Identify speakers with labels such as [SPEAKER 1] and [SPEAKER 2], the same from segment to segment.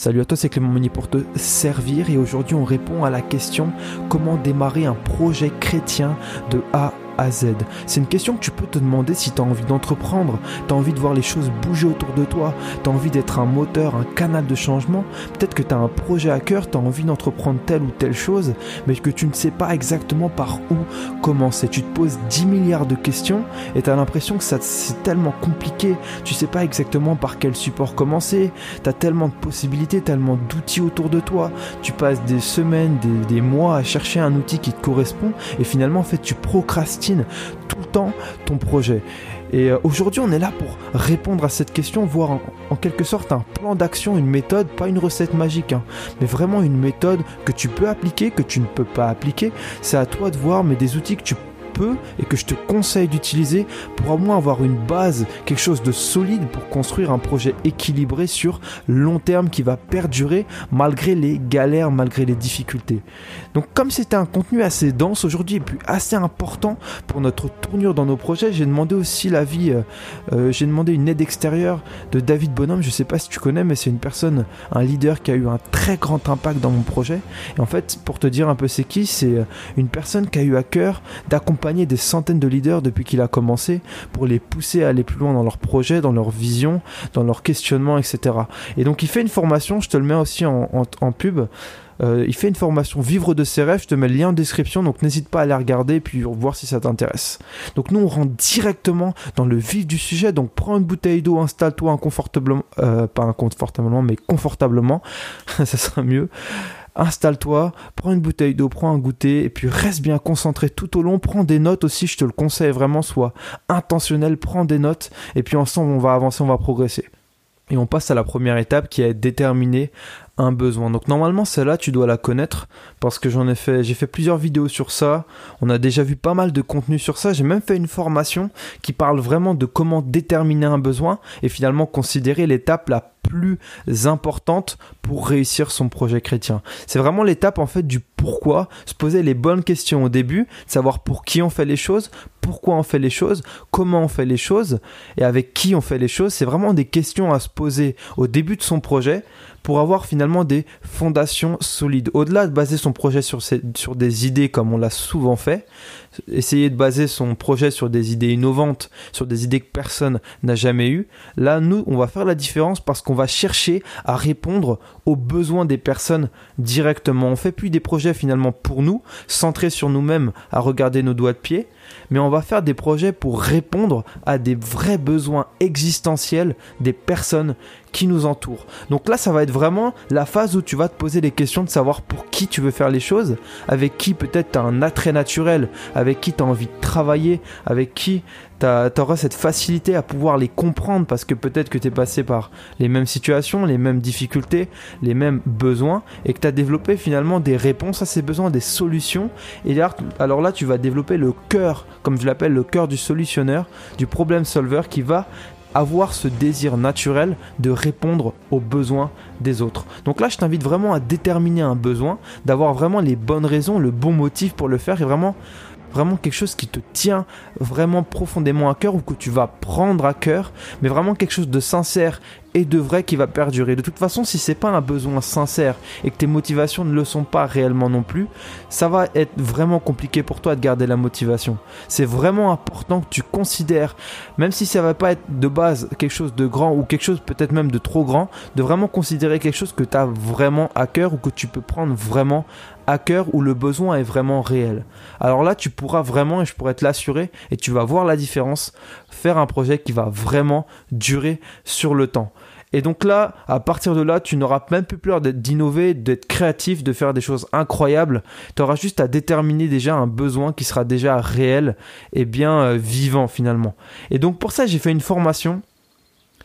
[SPEAKER 1] Salut à toi, c'est Clément Meunier pour te servir. Et aujourd'hui on répond à la question comment démarrer un projet chrétien de A C'est une question que tu peux te demander si tu as envie d'entreprendre, tu as envie de voir les choses bouger autour de toi, tu as envie d'être un moteur, un canal de changement. Peut-être que tu as un projet à cœur, tu as envie d'entreprendre telle ou telle chose, mais que tu ne sais pas exactement par où commencer. Tu te poses 10 milliards de questions et tu as l'impression que c'est tellement compliqué, tu sais pas exactement par quel support commencer, tu as tellement de possibilités, tellement d'outils autour de toi, tu passes des semaines, des, des mois à chercher un outil qui te correspond et finalement en fait tu procrastines tout le temps ton projet. Et euh, aujourd'hui, on est là pour répondre à cette question, voir en, quelque sorte un plan d'action, une méthode, pas une recette magique, hein, mais vraiment une méthode que tu peux appliquer, que tu ne peux pas appliquer. C'est à toi de voir, mais des outils que tu et que je te conseille d'utiliser pour au moins avoir une base, quelque chose de solide pour construire un projet équilibré sur long terme qui va perdurer malgré les galères, malgré les difficultés. Donc comme c'était un contenu assez dense aujourd'hui et puis assez important pour notre tournure dans nos projets, j'ai demandé aussi l'avis, euh, euh, j'ai demandé une aide extérieure de David Bonhomme, je sais pas si tu connais mais c'est une personne, un leader qui a eu un très grand impact dans mon projet. Et en fait pour te dire un peu c'est qui, c'est euh, une personne qui a eu à cœur d'accompagner des centaines de leaders depuis qu'il a commencé pour les pousser à aller plus loin dans leurs projets, dans leur vision, dans leur questionnement, etc. Et donc il fait une formation, je te le mets aussi en, pub. Euh, il fait une formation Vivre de ses rêves, je te mets le lien en description, donc n'hésite pas à aller regarder et puis voir si ça t'intéresse. Donc nous on rentre directement dans le vif du sujet, donc prends une bouteille d'eau, installe-toi inconfortablement, euh, pas inconfortablement, mais confortablement, ça sera mieux installe-toi, prends une bouteille d'eau, prends un goûter, et puis reste bien concentré tout au long, prends des notes aussi, je te le conseille vraiment, sois intentionnel, prends des notes, et puis ensemble on va avancer, on va progresser. Et on passe à la première étape qui est déterminer un besoin. Donc normalement celle-là tu dois la connaître parce que j'en ai fait j'ai fait plusieurs vidéos sur ça. On a déjà vu pas mal de contenu sur ça. J'ai même fait une formation qui parle vraiment de comment déterminer un besoin et finalement considérer l'étape la plus importante pour réussir son projet chrétien. C'est vraiment l'étape en fait du pourquoi, se poser les bonnes questions au début, savoir pour qui on fait les choses, pourquoi on fait les choses, comment on fait les choses et avec qui on fait les choses. C'est vraiment des questions à se poser au début de son projet pour avoir finalement des fondations solides. Au-delà de baser son projet sur, sur des idées comme on l'a souvent fait, essayer de baser son projet sur des idées innovantes, sur des idées que personne n'a jamais eues, là, nous, on va faire la différence parce qu'on va chercher à répondre aux besoins des personnes directement. On fait plus des projets finalement pour nous, centrés sur nous-mêmes, à regarder nos doigts de pied, mais on va faire des projets pour répondre à des vrais besoins existentiels des personnes qui nous entourent. Donc là, ça va être vraiment la phase où tu vas te poser les questions de savoir pour qui tu veux faire les choses, avec qui peut-être tu as un attrait naturel, avec qui tu as envie de travailler, avec qui tu auras cette facilité à pouvoir les comprendre parce que peut-être que tu es passé par les mêmes situations, les mêmes difficultés, les mêmes besoins et que tu as développé finalement des réponses à ces besoins, des solutions. Et alors là, tu vas développer le cœur, comme je l'appelle, le cœur du solutionneur, du problem solver qui va avoir ce désir naturel de répondre aux besoins des autres. Donc là, je t'invite vraiment à déterminer un besoin, d'avoir vraiment les bonnes raisons, le bon motif pour le faire et vraiment vraiment quelque chose qui te tient vraiment profondément à cœur ou que tu vas prendre à cœur, mais vraiment quelque chose de sincère et de vrai qui va perdurer. De toute façon, si c'est pas un besoin sincère et que tes motivations ne le sont pas réellement non plus, ça va être vraiment compliqué pour toi de garder la motivation. C'est vraiment important que tu considères, même si ça va pas être de base quelque chose de grand ou quelque chose peut-être même de trop grand, de vraiment considérer quelque chose que tu as vraiment à cœur ou que tu peux prendre vraiment à cœur où le besoin est vraiment réel. Alors là, tu pourras vraiment, et je pourrais te l'assurer, et tu vas voir la différence, faire un projet qui va vraiment durer sur le temps. Et donc là, à partir de là, tu n'auras même plus peur d'innover, d'être créatif, de faire des choses incroyables. Tu auras juste à déterminer déjà un besoin qui sera déjà réel et bien euh, vivant finalement. Et donc pour ça, j'ai fait une formation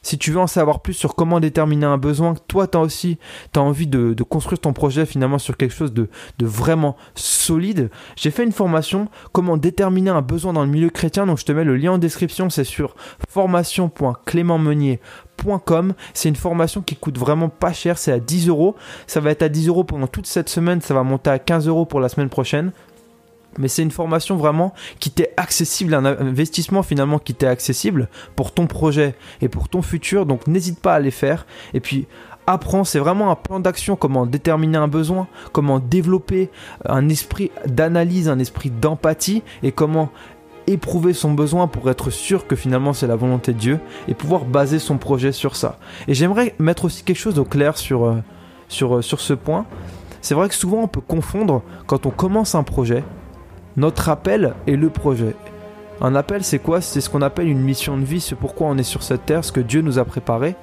[SPEAKER 1] si tu veux en savoir plus sur comment déterminer un besoin, toi, tu as aussi as envie de, construire ton projet finalement sur quelque chose de, vraiment solide, j'ai fait une formation comment déterminer un besoin dans le milieu chrétien. Donc je te mets le lien en description, c'est sur formation.clémentmeunier.com. C'est une formation qui coûte vraiment pas cher, c'est à 10 euros. Ça va être à 10 euros pendant toute cette semaine, ça va monter à 15 euros pour la semaine prochaine mais c'est une formation vraiment qui t'est accessible, un investissement finalement qui t'est accessible pour ton projet et pour ton futur. Donc n'hésite pas à les faire. Et puis apprends, c'est vraiment un plan d'action, comment déterminer un besoin, comment développer un esprit d'analyse, un esprit d'empathie et comment éprouver son besoin pour être sûr que finalement c'est la volonté de Dieu et pouvoir baser son projet sur ça. Et j'aimerais mettre aussi quelque chose au clair sur, euh, euh, sur ce point. C'est vrai que souvent on peut confondre quand on commence un projet, notre appel et le projet. Un appel c'est quoi? C'est ce qu'on appelle une mission de vie, c'est pourquoi on est sur cette terre, ce que Dieu nous a préparé.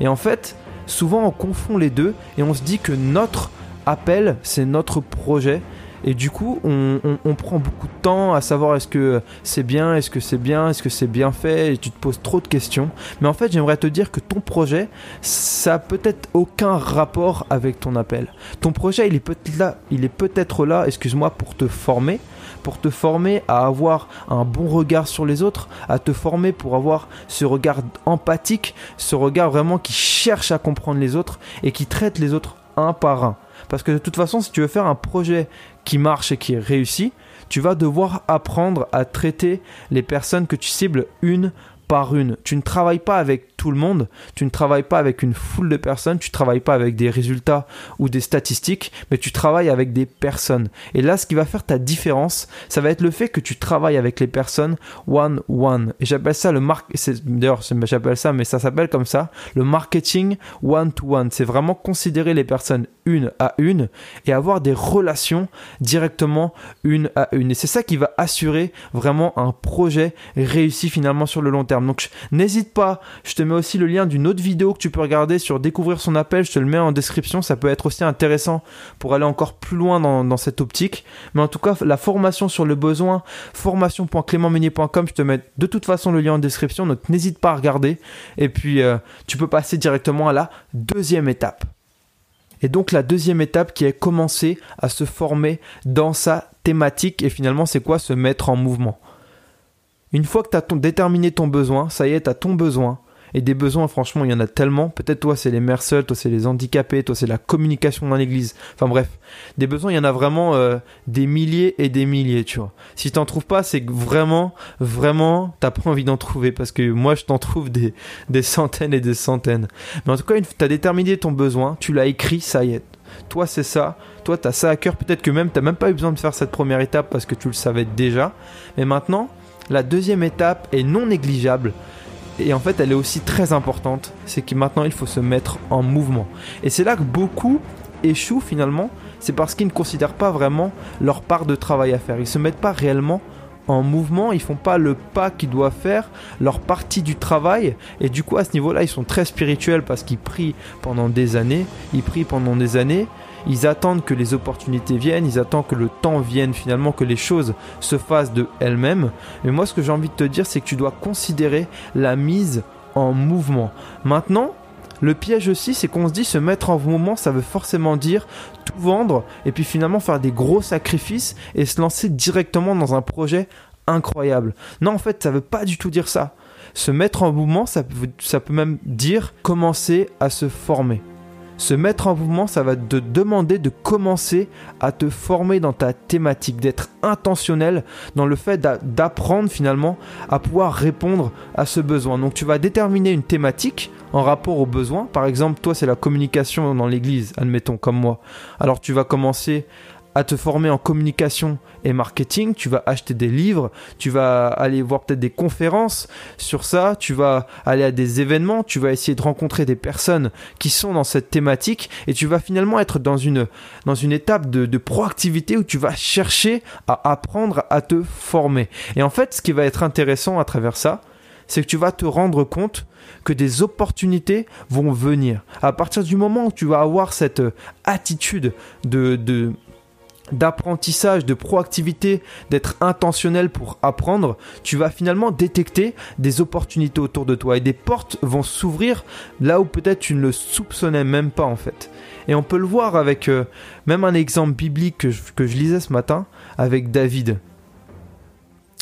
[SPEAKER 1] Et en fait, souvent on confond les deux et on se dit que notre appel c'est notre projet et du coup, on, prend beaucoup de temps à savoir est-ce que c'est bien, est-ce que c'est bien, est-ce que c'est bien fait, et tu te poses trop de questions. Mais en fait, j'aimerais te dire que ton projet, ça a peut-être aucun rapport avec ton appel. Ton projet, il est peut-être là, il est peut-être là, excuse-moi, pour te former, pour te former à avoir un bon regard sur les autres, à te former pour avoir ce regard empathique, ce regard vraiment qui cherche à comprendre les autres et qui traite les autres un par un. Parce que de toute façon, si tu veux faire un projet qui marche et qui est réussi, tu vas devoir apprendre à traiter les personnes que tu cibles une par une. Tu ne travailles pas avec tout le monde, tu ne travailles pas avec une foule de personnes, tu travailles pas avec des résultats ou des statistiques, mais tu travailles avec des personnes. Et là, ce qui va faire ta différence, ça va être le fait que tu travailles avec les personnes one one. Et j'appelle ça le. D'ailleurs, j'appelle ça, mais ça s'appelle comme ça, le marketing one to one. C'est vraiment considérer les personnes une à une et avoir des relations directement une à une. Et c'est ça qui va assurer vraiment un projet réussi finalement sur le long terme. Donc n'hésite pas, je te mets aussi le lien d'une autre vidéo que tu peux regarder sur découvrir son appel, je te le mets en description, ça peut être aussi intéressant pour aller encore plus loin dans, cette optique. Mais en tout cas, la formation sur le besoin, formation.clémentmeunier.com, je te mets de toute façon le lien en description, donc n'hésite pas à regarder. Et puis euh, tu peux passer directement à la deuxième étape. Et donc la deuxième étape qui est commencer à se former dans sa thématique et finalement c'est quoi se mettre en mouvement? Une fois que tu as déterminé ton besoin, ça y est, tu as ton besoin, et des besoins, franchement, il y en a tellement. Peut-être toi, c'est les mères seules, toi, c'est les handicapés, toi, c'est la communication dans l'église. Enfin bref, des besoins, il y en a vraiment euh, des milliers et des milliers, tu vois. Si t'en trouves pas, c'est que vraiment, vraiment, t'as pas envie d'en trouver parce que moi, je t'en trouve des, des centaines et des centaines. Mais en tout cas, t'as déterminé ton besoin, tu l'as écrit, ça y est. Toi, c'est ça. Toi, t'as ça à cœur. Peut-être que même t'as même pas eu besoin de faire cette première étape parce que tu le savais déjà. Mais maintenant, la deuxième étape est non négligeable et en fait elle est aussi très importante, c'est que maintenant il faut se mettre en mouvement. Et c'est là que beaucoup échouent finalement, c'est parce qu'ils ne considèrent pas vraiment leur part de travail à faire. Ils se mettent pas réellement en mouvement, ils font pas le pas qu'ils doivent faire, leur partie du travail, et du coup à ce niveau-là ils sont très spirituels parce qu'ils prient pendant des années, ils prient pendant des années, ils attendent que les opportunités viennent, ils attendent que le temps vienne finalement, que les choses se fassent de elles-mêmes. Mais moi, ce que j'ai envie de te dire, c'est que tu dois considérer la mise en mouvement. Maintenant, le piège aussi, c'est qu'on se dit se mettre en mouvement, ça veut forcément dire tout vendre et puis finalement faire des gros sacrifices et se lancer directement dans un projet incroyable. Non, en fait, ça veut pas du tout dire ça. Se mettre en mouvement, ça ça peut même dire commencer à se former. Se mettre en mouvement, ça va te demander de commencer à te former dans ta thématique, d'être intentionnel dans le fait d'apprendre finalement à pouvoir répondre à ce besoin. Donc tu vas déterminer une thématique en rapport au besoin. Par exemple, toi, c'est la communication dans l'église, admettons, comme moi. Alors tu vas commencer à te former en communication et marketing, tu vas acheter des livres, tu vas aller voir peut-être des conférences sur ça, tu vas aller à des événements, tu vas essayer de rencontrer des personnes qui sont dans cette thématique et tu vas finalement être dans une, dans une étape de, proactivité où tu vas chercher à apprendre à te former. Et en fait, ce qui va être intéressant à travers ça, c'est que tu vas te rendre compte que des opportunités vont venir. À partir du moment où tu vas avoir cette attitude de, de d'apprentissage, de proactivité, d'être intentionnel pour apprendre, tu vas finalement détecter des opportunités autour de toi et des portes vont s'ouvrir là où peut-être tu ne le soupçonnais même pas en fait. Et on peut le voir avec euh, même un exemple biblique que je, lisais ce matin avec David.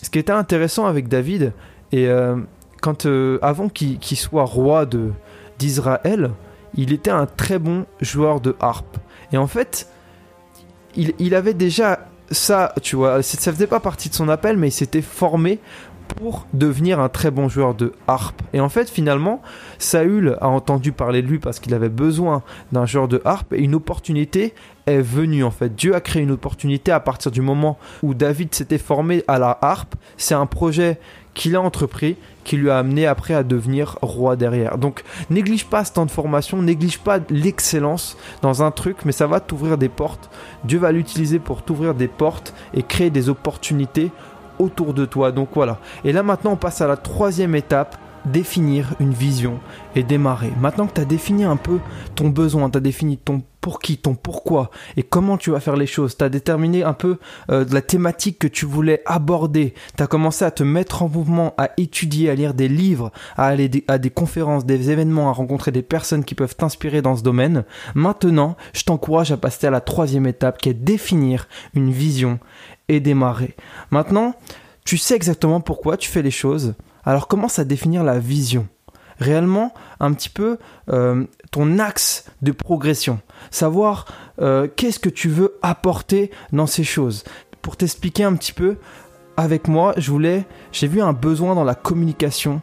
[SPEAKER 1] Ce qui était intéressant avec David, et euh, quand euh, avant qu'il soit roi d'Israël, il était un très bon joueur de harpe. Et en fait, il, avait déjà ça, tu vois, ça faisait pas partie de son appel, mais il s'était formé pour devenir un très bon joueur de harpe. Et en fait, finalement, Saül a entendu parler de lui parce qu'il avait besoin d'un joueur de harpe et une opportunité est venue en fait. Dieu a créé une opportunité à partir du moment où David s'était formé à la harpe. C'est un projet qu'il a entrepris, qui lui a amené après à devenir roi derrière. Donc néglige pas ce temps de formation, néglige pas l'excellence dans un truc, mais ça va t'ouvrir des portes. Dieu va l'utiliser pour t'ouvrir des portes et créer des opportunités autour de toi. Donc voilà. Et là maintenant on passe à la troisième étape définir une vision et démarrer. Maintenant que tu as défini un peu ton besoin, tu as défini ton pour qui, ton pourquoi et comment tu vas faire les choses, tu as déterminé un peu euh, la thématique que tu voulais aborder, tu as commencé à te mettre en mouvement, à étudier, à lire des livres, à aller à des conférences, des événements, à rencontrer des personnes qui peuvent t'inspirer dans ce domaine. Maintenant, je t'encourage à passer à la troisième étape qui est définir une vision et démarrer. Maintenant, tu sais exactement pourquoi tu fais les choses alors commence à définir la vision? Réellement, un petit peu euh, ton axe de progression. Savoir euh, qu'est-ce que tu veux apporter dans ces choses. Pour t'expliquer un petit peu, avec moi, je voulais, j'ai vu un besoin dans la communication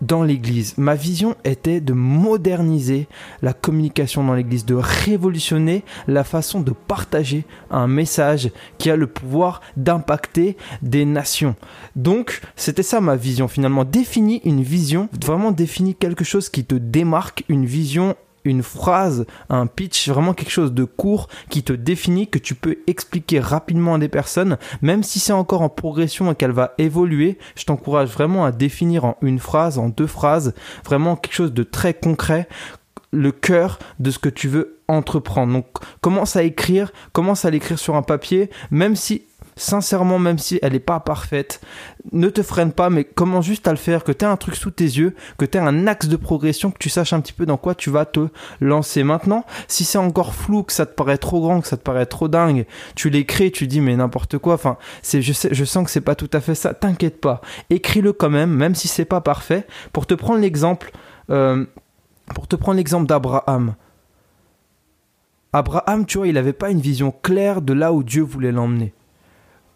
[SPEAKER 1] dans l'Église. Ma vision était de moderniser la communication dans l'Église, de révolutionner la façon de partager un message qui a le pouvoir d'impacter des nations. Donc, c'était ça ma vision finalement. Définis une vision, vraiment définis quelque chose qui te démarque, une vision une phrase, un pitch, vraiment quelque chose de court qui te définit, que tu peux expliquer rapidement à des personnes, même si c'est encore en progression et qu'elle va évoluer, je t'encourage vraiment à définir en une phrase, en deux phrases, vraiment quelque chose de très concret le cœur de ce que tu veux entreprendre. Donc commence à écrire, commence à l'écrire sur un papier, même si sincèrement, même si elle n'est pas parfaite, ne te freine pas, mais commence juste à le faire, que tu aies un truc sous tes yeux, que tu aies un axe de progression, que tu saches un petit peu dans quoi tu vas te lancer. Maintenant, si c'est encore flou, que ça te paraît trop grand, que ça te paraît trop dingue, tu l'écris, tu dis mais n'importe quoi, enfin, c'est, je, sais, je sens que c'est pas tout à fait ça, t'inquiète pas, écris-le quand même, même si c'est pas parfait, pour te prendre l'exemple, euh, pour te prendre l'exemple d'Abraham. Abraham, tu vois, il n'avait pas une vision claire de là où Dieu voulait l'emmener.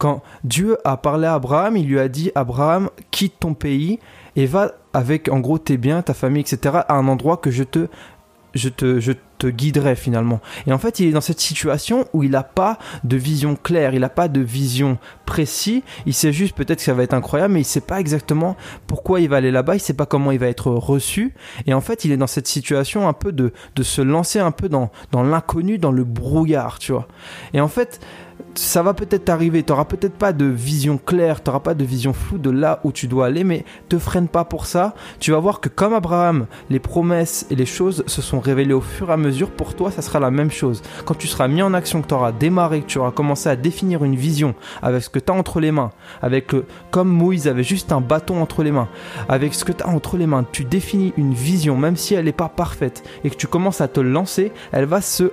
[SPEAKER 1] Quand Dieu a parlé à Abraham, il lui a dit Abraham, quitte ton pays et va avec en gros tes biens, ta famille, etc. à un endroit que je te je te, je te guiderai finalement. Et en fait, il est dans cette situation où il n'a pas de vision claire, il n'a pas de vision précise. Il sait juste peut-être que ça va être incroyable, mais il sait pas exactement pourquoi il va aller là-bas, il sait pas comment il va être reçu. Et en fait, il est dans cette situation un peu de, de se lancer un peu dans, dans l'inconnu, dans le brouillard, tu vois. Et en fait, ça va peut-être t'arriver, tu n'auras peut-être pas de vision claire, tu n'auras pas de vision floue de là où tu dois aller, mais te freine pas pour ça. Tu vas voir que comme Abraham, les promesses et les choses se sont révélées au fur et à mesure, pour toi, ça sera la même chose. Quand tu seras mis en action, que tu démarré, que tu auras commencé à définir une vision avec ce que tu as entre les mains, avec comme Moïse avait juste un bâton entre les mains, avec ce que tu as entre les mains, tu définis une vision, même si elle n'est pas parfaite, et que tu commences à te lancer, elle va se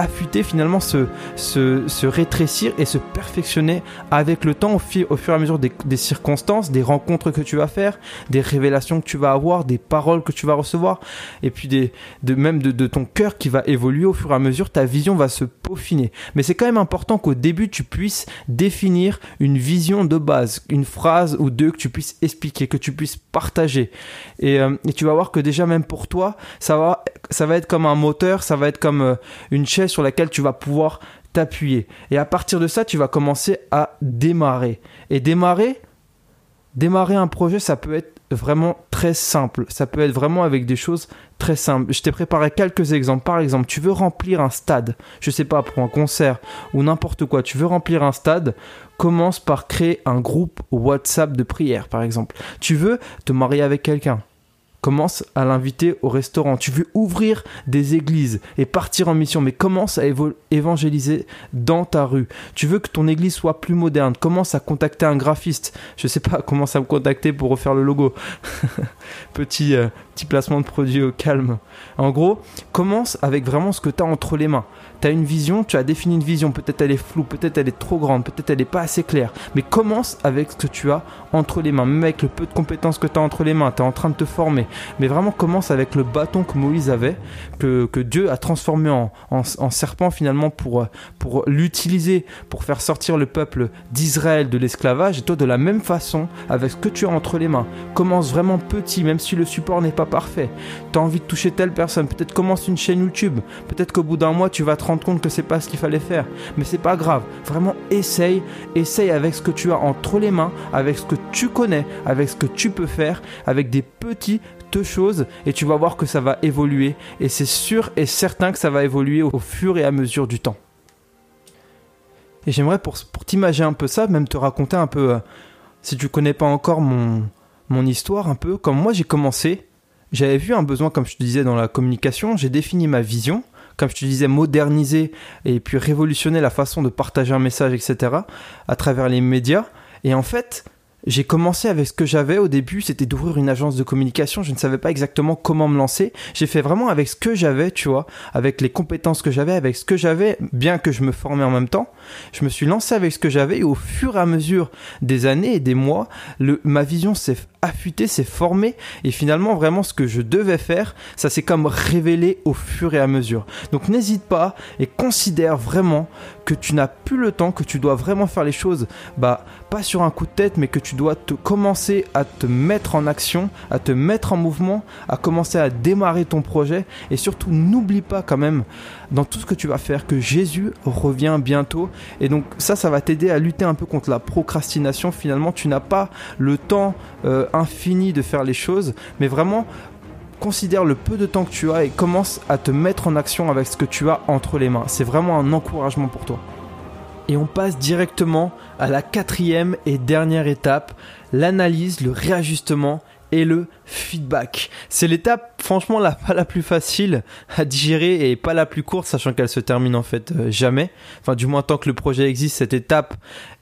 [SPEAKER 1] affûter, finalement se, se, rétrécir et se perfectionner avec le temps au, au fur et à mesure des, circonstances, des rencontres que tu vas faire, des révélations que tu vas avoir, des paroles que tu vas recevoir, et puis des, de, même de, ton cœur qui va évoluer au fur et à mesure, ta vision va se peaufiner. Mais c'est quand même important qu'au début tu puisses définir une vision de base, une phrase ou deux que tu puisses expliquer, que tu puisses partager. Et, euh, tu vas voir que déjà même pour toi, ça va, ça va être comme un moteur, ça va être comme euh, une chaise sur laquelle tu vas pouvoir t'appuyer. Et à partir de ça, tu vas commencer à démarrer. Et démarrer, démarrer un projet, ça peut être vraiment très simple. Ça peut être vraiment avec des choses très simples. Je t'ai préparé quelques exemples. Par exemple, tu veux remplir un stade, je sais pas, pour un concert ou n'importe quoi. Tu veux remplir un stade, commence par créer un groupe WhatsApp de prière, par exemple. Tu veux te marier avec quelqu'un commence à l'inviter au restaurant. Tu veux ouvrir des églises et partir en mission, mais commence à évangéliser dans ta rue. Tu veux que ton église soit plus moderne, commence à contacter un graphiste. Je sais pas, commence à me contacter pour refaire le logo. petit, euh, petit placement de produit au calme. En gros, commence avec vraiment ce que tu as entre les mains. Tu as une vision, tu as défini une vision, peut-être elle est floue, peut-être elle est trop grande, peut-être elle n'est pas assez claire, mais commence avec ce que tu as entre les mains, même avec le peu de compétences que tu as entre les mains, tu es en train de te former, mais vraiment commence avec le bâton que Moïse avait, que, que Dieu a transformé en, en, serpent finalement pour, pour l'utiliser, pour faire sortir le peuple d'Israël de l'esclavage, et toi de la même façon, avec ce que tu as entre les mains, commence vraiment petit, même si le support n'est pas parfait, tu as envie de toucher telle personne, peut-être commence une chaîne YouTube, peut-être qu'au bout d'un mois tu vas rendre compte que c'est pas ce qu'il fallait faire. Mais c'est pas grave. Vraiment, essaye. Essaye avec ce que tu as entre les mains, avec ce que tu connais, avec ce que tu peux faire, avec des petites choses et tu vas voir que ça va évoluer. Et c'est sûr et certain que ça va évoluer au fur et à mesure du temps. Et j'aimerais pour, pour t'imaginer un peu ça, même te raconter un peu, euh, si tu connais pas encore mon, mon histoire, un peu, comme moi j'ai commencé, j'avais vu un besoin, comme je te disais, dans la communication, j'ai défini ma vision, comme je te disais, moderniser et puis révolutionner la façon de partager un message, etc., à travers les médias. Et en fait, j'ai commencé avec ce que j'avais au début, c'était d'ouvrir une agence de communication. Je ne savais pas exactement comment me lancer. J'ai fait vraiment avec ce que j'avais, tu vois, avec les compétences que j'avais, avec ce que j'avais, bien que je me formais en même temps. Je me suis lancé avec ce que j'avais et au fur et à mesure des années et des mois, le, ma vision s'est affûtée, s'est formée et finalement vraiment ce que je devais faire, ça s'est comme révélé au fur et à mesure. Donc n'hésite pas et considère vraiment que tu n'as plus le temps, que tu dois vraiment faire les choses, bah pas sur un coup de tête, mais que tu dois te commencer à te mettre en action, à te mettre en mouvement, à commencer à démarrer ton projet. Et surtout n'oublie pas quand même dans tout ce que tu vas faire que Jésus revient bientôt. Et donc ça ça va t'aider à lutter un peu contre la procrastination. Finalement tu n'as pas le temps euh, infini de faire les choses mais vraiment considère le peu de temps que tu as et commence à te mettre en action avec ce que tu as entre les mains. C'est vraiment un encouragement pour toi. Et on passe directement à la quatrième et dernière étape, l'analyse, le réajustement et le feedback. C'est l'étape franchement la pas la plus facile à digérer et pas la plus courte sachant qu'elle se termine en fait euh, jamais. Enfin du moins tant que le projet existe, cette étape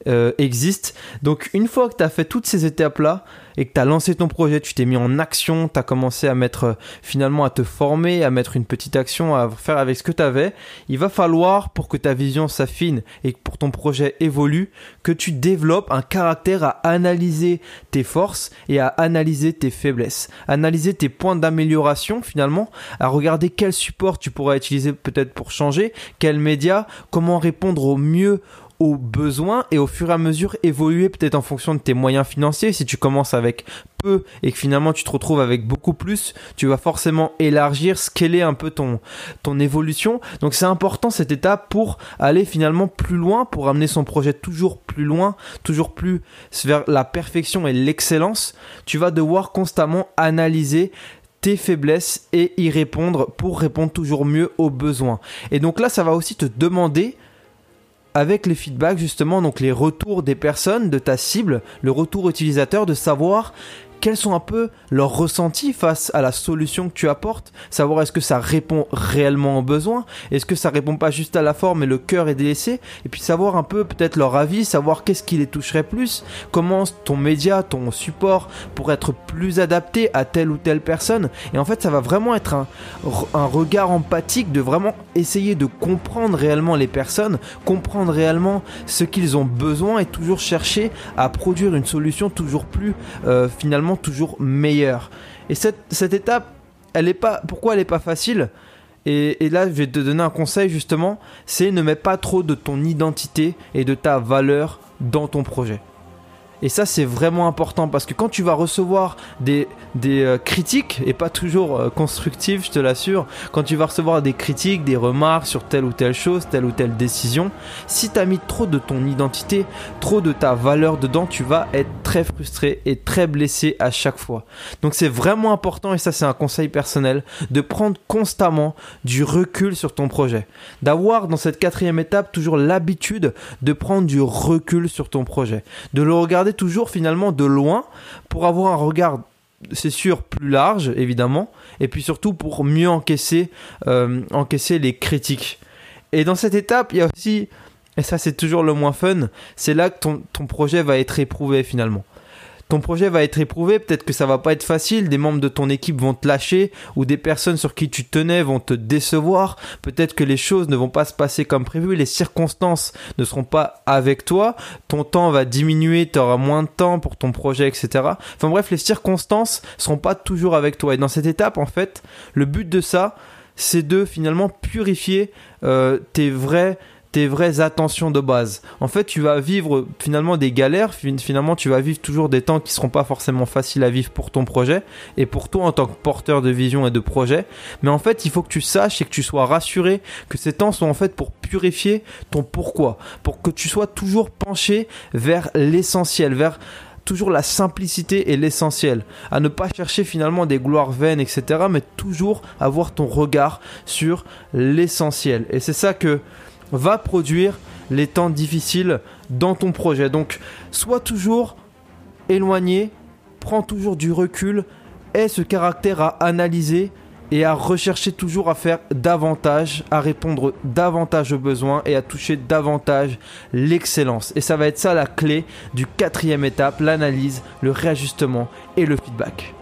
[SPEAKER 1] euh, existe. Donc une fois que tu as fait toutes ces étapes là et que tu as lancé ton projet, tu t'es mis en action, tu as commencé à mettre euh, finalement à te former, à mettre une petite action à faire avec ce que tu avais, il va falloir pour que ta vision s'affine et pour ton projet évolue que tu développes un caractère à analyser tes forces et à analyser tes faiblesses, analyser tes points d'amélioration finalement, à regarder quel support tu pourras utiliser peut-être pour changer, quels médias, comment répondre au mieux aux besoins et au fur et à mesure évoluer peut-être en fonction de tes moyens financiers. Si tu commences avec peu et que finalement tu te retrouves avec beaucoup plus, tu vas forcément élargir, scaler un peu ton, ton évolution. Donc c'est important cette étape pour aller finalement plus loin, pour amener son projet toujours plus loin, toujours plus vers la perfection et l'excellence. Tu vas devoir constamment analyser tes faiblesses et y répondre pour répondre toujours mieux aux besoins. Et donc là, ça va aussi te demander avec les feedbacks justement, donc les retours des personnes, de ta cible, le retour utilisateur, de savoir quels sont un peu leurs ressentis face à la solution que tu apportes, savoir est-ce que ça répond réellement aux besoins, est-ce que ça répond pas juste à la forme et le cœur est délaissé, et puis savoir un peu peut-être leur avis, savoir qu'est-ce qui les toucherait plus, comment ton média, ton support pourrait être plus adapté à telle ou telle personne, et en fait ça va vraiment être un, regard empathique de vraiment essayer de comprendre réellement les personnes, comprendre réellement ce qu'ils ont besoin et toujours chercher à produire une solution toujours plus euh, finalement toujours meilleur. Et cette, étape, elle est pas. Pourquoi elle est pas facile? Et, et, là, je vais te donner un conseil justement, c'est ne mets pas trop de ton identité et de ta valeur dans ton projet. Et ça, c'est vraiment important parce que quand tu vas recevoir des, des euh, critiques, et pas toujours euh, constructives, je te l'assure, quand tu vas recevoir des critiques, des remarques sur telle ou telle chose, telle ou telle décision, si tu as mis trop de ton identité, trop de ta valeur dedans, tu vas être très frustré et très blessé à chaque fois. Donc c'est vraiment important, et ça c'est un conseil personnel, de prendre constamment du recul sur ton projet. D'avoir dans cette quatrième étape toujours l'habitude de prendre du recul sur ton projet. De le regarder toujours finalement de loin pour avoir un regard c'est sûr plus large évidemment et puis surtout pour mieux encaisser euh, encaisser les critiques. Et dans cette étape il y a aussi et ça c'est toujours le moins fun c'est là que ton, ton projet va être éprouvé finalement ton projet va être éprouvé, peut-être que ça va pas être facile, des membres de ton équipe vont te lâcher ou des personnes sur qui tu tenais vont te décevoir, peut-être que les choses ne vont pas se passer comme prévu, les circonstances ne seront pas avec toi, ton temps va diminuer, tu auras moins de temps pour ton projet, etc. Enfin bref, les circonstances seront pas toujours avec toi. Et dans cette étape, en fait, le but de ça, c'est de finalement purifier euh, tes vrais tes vraies attentions de base. En fait, tu vas vivre finalement des galères, finalement tu vas vivre toujours des temps qui seront pas forcément faciles à vivre pour ton projet et pour toi en tant que porteur de vision et de projet. Mais en fait, il faut que tu saches et que tu sois rassuré que ces temps sont en fait pour purifier ton pourquoi, pour que tu sois toujours penché vers l'essentiel, vers toujours la simplicité et l'essentiel, à ne pas chercher finalement des gloires vaines, etc., mais toujours avoir ton regard sur l'essentiel. Et c'est ça que va produire les temps difficiles dans ton projet. Donc, sois toujours éloigné, prends toujours du recul, aie ce caractère à analyser et à rechercher toujours à faire davantage, à répondre davantage aux besoins et à toucher davantage l'excellence. Et ça va être ça la clé du quatrième étape, l'analyse, le réajustement et le feedback.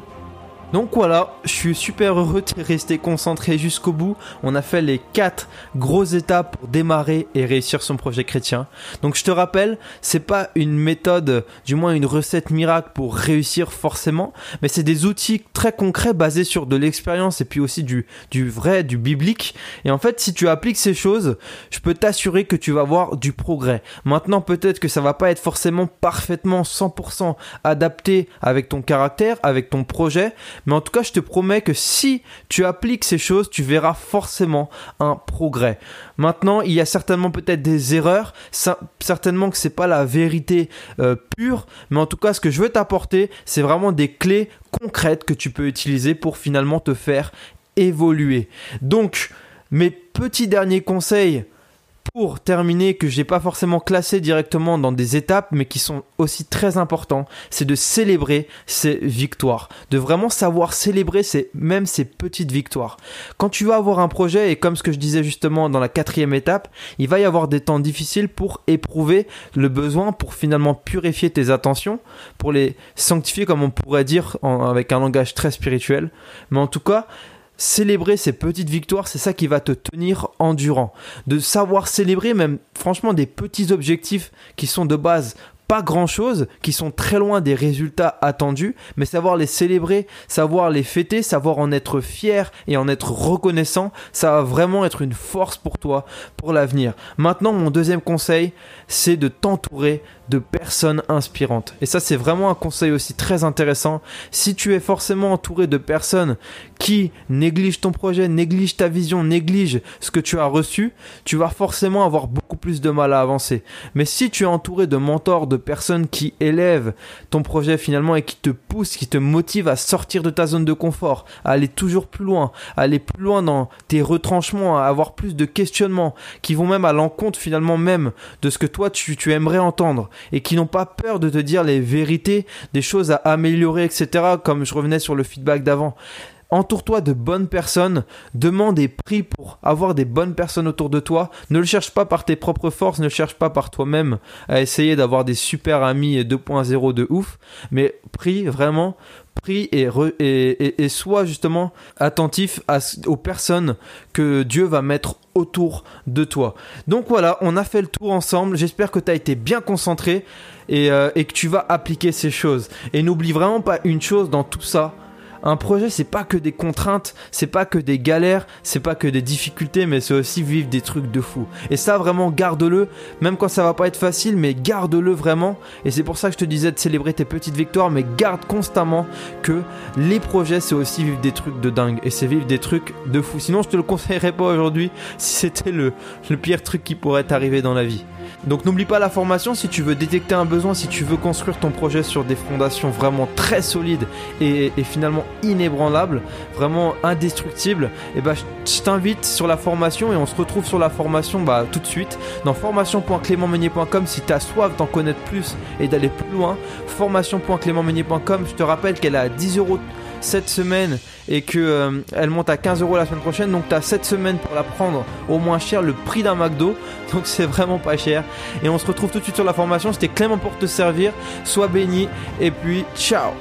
[SPEAKER 1] Donc voilà, je suis super heureux de rester concentré jusqu'au bout. On a fait les quatre grosses étapes pour démarrer et réussir son projet chrétien. Donc je te rappelle, c'est pas une méthode, du moins une recette miracle pour réussir forcément, mais c'est des outils très concrets basés sur de l'expérience et puis aussi du, vrai, du biblique. Et en fait, si tu appliques ces choses, je peux t'assurer que tu vas voir du progrès. Maintenant, peut-être que ça va pas être forcément parfaitement 100% adapté avec ton caractère, avec ton projet, mais en tout cas, je te promets que si tu appliques ces choses, tu verras forcément un progrès. Maintenant, il y a certainement peut-être des erreurs, certainement que c'est pas la vérité euh, pure, mais en tout cas, ce que je veux t'apporter, c'est vraiment des clés concrètes que tu peux utiliser pour finalement te faire évoluer. Donc, mes petits derniers conseils pour terminer, que j'ai pas forcément classé directement dans des étapes, mais qui sont aussi très importants, c'est de célébrer ces victoires, de vraiment savoir célébrer ces, même ces petites victoires. Quand tu vas avoir un projet, et comme ce que je disais justement dans la quatrième étape, il va y avoir des temps difficiles pour éprouver le besoin, pour finalement purifier tes attentions, pour les sanctifier, comme on pourrait dire avec un langage très spirituel. Mais en tout cas, célébrer ces petites victoires, c'est ça qui va te tenir endurant. De savoir célébrer même franchement des petits objectifs qui sont de base pas grand chose, qui sont très loin des résultats attendus, mais savoir les célébrer, savoir les fêter, savoir en être fier et en être reconnaissant, ça va vraiment être une force pour toi, pour l'avenir. Maintenant, mon deuxième conseil, c'est de t'entourer de personnes inspirantes. Et ça, c'est vraiment un conseil aussi très intéressant. Si tu es forcément entouré de personnes qui négligent ton projet, négligent ta vision, négligent ce que tu as reçu, tu vas forcément avoir beaucoup plus de mal à avancer. Mais si tu es entouré de mentors, de personnes qui élèvent ton projet finalement et qui te poussent, qui te motivent à sortir de ta zone de confort, à aller toujours plus loin, à aller plus loin dans tes retranchements, à avoir plus de questionnements, qui vont même à l'encontre finalement même de ce que toi tu, tu aimerais entendre et qui n'ont pas peur de te dire les vérités, des choses à améliorer, etc. Comme je revenais sur le feedback d'avant. Entoure-toi de bonnes personnes, demande et prie pour avoir des bonnes personnes autour de toi. Ne le cherche pas par tes propres forces, ne cherche pas par toi-même à essayer d'avoir des super amis 2.0 de ouf, mais prie vraiment prie et, sois justement attentif aux personnes que Dieu va mettre autour de toi. Donc voilà, on a fait le tour ensemble. J'espère que tu as été bien concentré et, euh, et que tu vas appliquer ces choses. Et n'oublie vraiment pas une chose dans tout ça un projet, c'est pas que des contraintes, c'est pas que des galères, c'est pas que des difficultés, mais c'est aussi vivre des trucs de fou. Et ça, vraiment, garde-le, même quand ça va pas être facile, mais garde-le vraiment. Et c'est pour ça que je te disais de célébrer tes petites victoires, mais garde constamment que les projets, c'est aussi vivre des trucs de dingue. Et c'est vivre des trucs de fou. Sinon, je te le conseillerais pas aujourd'hui si c'était le, le pire truc qui pourrait t'arriver dans la vie. Donc n'oublie pas la formation si tu veux détecter un besoin, si tu veux construire ton projet sur des fondations vraiment très solides et, finalement inébranlables, vraiment indestructibles, et eh bah ben, je t'invite sur la formation et on se retrouve sur la formation bah, tout de suite dans formation.clémentmeunier.com si tu as soif d'en connaître plus et d'aller plus loin. Formation.clémentmeunier.com, je te rappelle qu'elle a 10 euros 7 semaines et que euh, elle monte à 15 euros la semaine prochaine. Donc tu as 7 semaines pour la prendre au moins cher, le prix d'un McDo. Donc c'est vraiment pas cher. Et on se retrouve tout de suite sur la formation. C'était Clément pour te servir. Sois béni et puis ciao